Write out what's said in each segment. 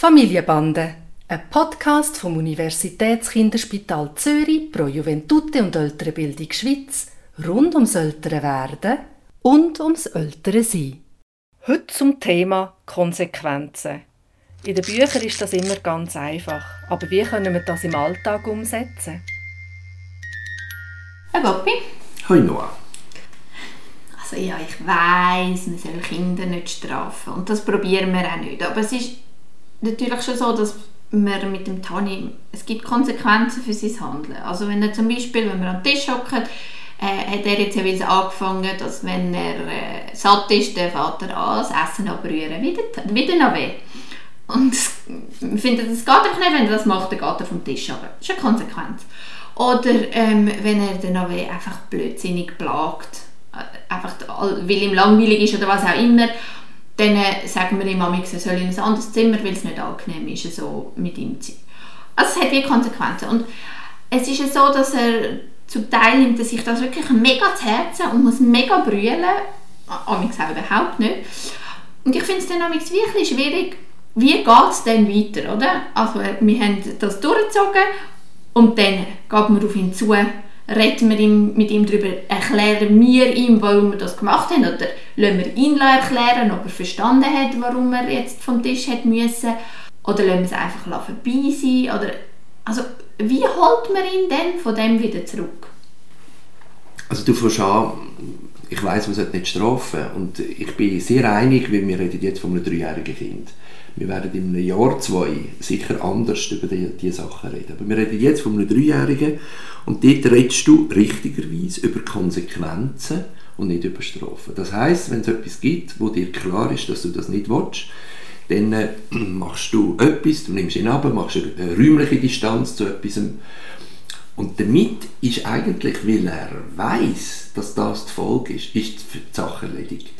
Familienbande, ein Podcast vom Universitätskinderspital Zürich pro Juventute und ältere Bildung Schweiz rund ums ältere Werden und ums ältere Sein. Heute zum Thema Konsequenzen. In den Büchern ist das immer ganz einfach, aber wie können wir das im Alltag umsetzen? Hey Papi. Hoi Noah. Also ja, ich weiß, man soll Kinder nicht strafen und das probieren wir auch nicht. Aber es ist natürlich schon so, dass man mit dem Tani, es gibt Konsequenzen für sein Handeln. Also wenn er zum Beispiel, wenn wir am Tisch hocken, äh, hat er jetzt ja angefangen, dass wenn er äh, satt ist, der Vater an, das Essen abrühren, wieder, wieder noch weh. Und ich finde, das geht einfach nicht, wenn er das macht, dann geht er vom Tisch runter. Das ist eine Konsequenz. Oder ähm, wenn er noch weh einfach blödsinnig plagt, äh, einfach weil ihm langweilig ist oder was auch immer, dann äh, sagen wir ihm er soll in ein anderes Zimmer, weil es nicht angenehm ist, so mit ihm zu sein. Also es hat wie Konsequenzen. Und es ist ja so, dass er zum Teil nimmt er sich das wirklich mega zu Herzen und muss mega brüllen. Amix auch überhaupt nicht. Und ich finde es dann amix wirklich schwierig, wie geht es dann weiter, oder? Also wir haben das durchgezogen und dann geht man auf ihn zu, reden wir ihm, mit ihm darüber, erklären wir ihm, warum wir das gemacht haben oder lassen wir ihn erklären, ob er verstanden hat, warum er jetzt vom Tisch hat müssen oder lassen wir es einfach vorbei sein oder also wie holt man ihn denn von dem wieder zurück? Also du fängst an, ich weiß, man sollte nicht strafen und ich bin sehr einig, weil wir reden jetzt von einem dreijährigen Kind. Wir werden in einem Jahr, zwei sicher anders über diese die Sachen reden. Aber wir reden jetzt von einem Dreijährigen und dort redest du richtigerweise über Konsequenzen und nicht über Strafen. Das heißt, wenn es etwas gibt, wo dir klar ist, dass du das nicht willst, dann äh, machst du etwas, du nimmst ihn ab, machst eine räumliche Distanz zu etwas. Und damit ist eigentlich, weil er weiß, dass das die Folge ist, ist die Sache erledigt.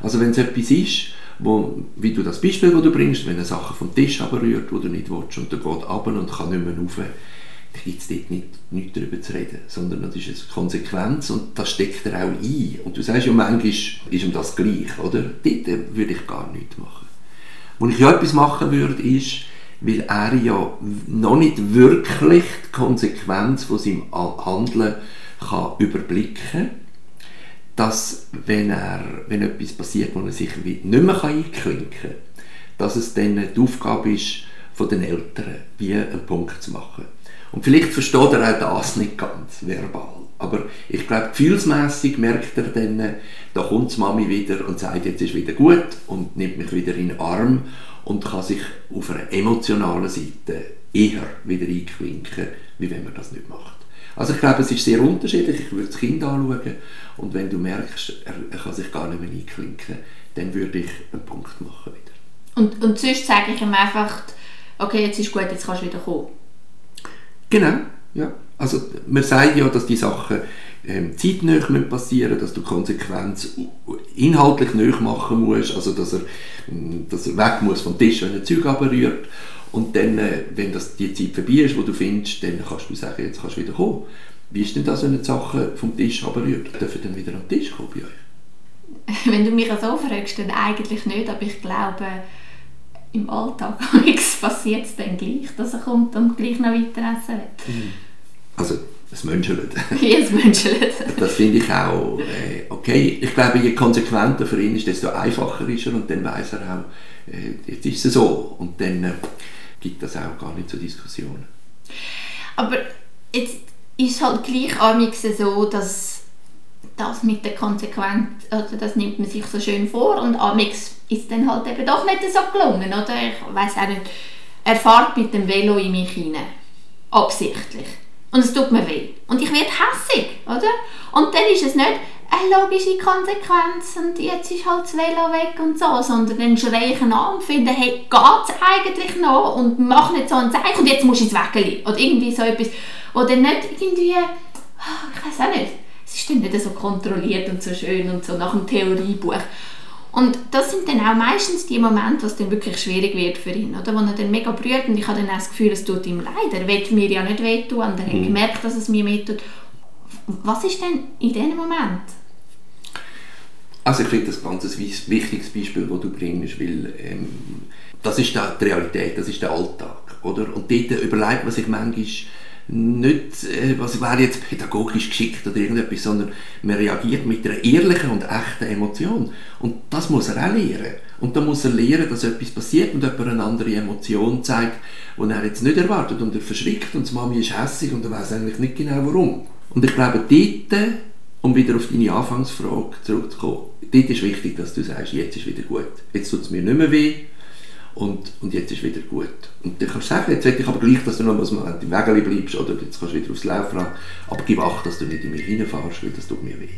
Also wenn es etwas ist, wo, wie du das Beispiel, das du bringst, wenn eine Sache vom Tisch abrührt, wo du nicht willst, und der geht ab und kann nicht mehr rauf, dann gibt es dort nicht, nichts darüber zu reden, sondern das ist eine Konsequenz und das steckt er auch ein. Und du sagst ja, manchmal ist ihm das gleich, oder? Dort würde ich gar nichts machen. Wo ich ja etwas machen würde, ist, weil er ja noch nicht wirklich die Konsequenz von seinem Handeln kann überblicken kann, dass wenn, er, wenn etwas passiert, wo er sich nicht mehr einklinken kann, dass es dann die Aufgabe ist von den Eltern, wie einen Punkt zu machen. Und vielleicht versteht er auch das nicht ganz verbal. Aber ich glaube, gefühlsmässig merkt er dann, da kommt die Mami wieder und sagt, jetzt ist wieder gut und nimmt mich wieder in den Arm und kann sich auf einer emotionalen Seite eher wieder einklinken, wie wenn man das nicht macht. Also ich glaube, es ist sehr unterschiedlich. Ich würde das Kind anschauen und wenn du merkst, er, kann sich gar nicht mehr einklinken, dann würde ich einen Punkt machen wieder. Und, und sonst sage ich ihm einfach, okay, jetzt ist gut, jetzt kannst du wieder kommen. Genau, ja. Also man sagt ja, dass die Sachen ähm, zeitnah passieren dass du Konsequenz inhaltlich nöch machen musst, also dass er, dass er weg muss vom Tisch, wenn er Zeug abrührt und dann, äh, wenn das die Zeit vorbei ist, wo du findest, dann kannst du sagen, jetzt kannst du wieder kommen. Wie ist denn das, wenn die Sachen vom Tisch abrührt? Dürfen dann wieder am Tisch kommen bei euch? Wenn du mich so fragst, dann eigentlich nicht, aber ich glaube, im Alltag passiert es dann gleich, dass er kommt und gleich noch weiter essen will. Also es Menschelt. Ja, es Menschelt. das finde ich auch äh, okay. Ich glaube, je konsequenter für ihn ist, desto einfacher ist er und dann weiß er auch, äh, jetzt ist es so. Und dann äh, gibt das auch gar nicht zur Diskussion. Aber jetzt ist es halt gleich amix so, dass das mit der Konsequenz, also das nimmt man sich so schön vor und amix ist dann halt eben doch nicht so gelungen, oder? Ich weiß auch nicht, er fährt mit dem Velo in mich hinein. Absichtlich. Und es tut mir weh. Und ich werde hässig, oder? Und dann ist es nicht eine logische Konsequenz und jetzt ist halt das Velo weg und so, sondern dann schreie ich an und finde, hey, geht es eigentlich noch? Und mach nicht so ein Zeichen und jetzt musst du ins Wägeli. Oder irgendwie so etwas, dann nicht irgendwie, ah, ich weiß auch nicht, es ist dann nicht so kontrolliert und so schön und so nach dem Theoriebuch. Und das sind dann auch meistens die Momente, wo es dann wirklich schwierig wird für ihn, oder? wo er dann mega brüllt und ich habe dann auch das Gefühl, es tut ihm leid. Er will mir ja nicht wehtun und er hat mhm. gemerkt, dass es mir wehtut. Was ist denn in diesem Moment? Also ich finde das ganz ein wichtiges Beispiel, das du bringst, weil ähm, Das ist die Realität, das ist der Alltag. Oder? Und dort überlegt man sich manchmal nicht, äh, was wäre jetzt pädagogisch geschickt oder irgendetwas, sondern man reagiert mit einer ehrlichen und echten Emotion. Und das muss er auch lernen. Und da muss er lernen, dass etwas passiert und jemand eine andere Emotion zeigt, die er jetzt nicht erwartet. Und er verschrickt und die Mami ist hässlich und er weiß eigentlich nicht genau warum. Und ich glaube, dort, um wieder auf deine Anfangsfrage zurückzukommen, dort ist wichtig, dass du sagst, jetzt ist wieder gut. Jetzt tut es mir nicht mehr weh und, und jetzt ist wieder gut. Und dann kannst du sagen, jetzt will ich aber gleich, dass du noch mal im Wägeli bleibst oder jetzt kannst du wieder aufs Laufrad, aber gib Acht, dass du nicht in mich reinfährst, weil das tut mir weh.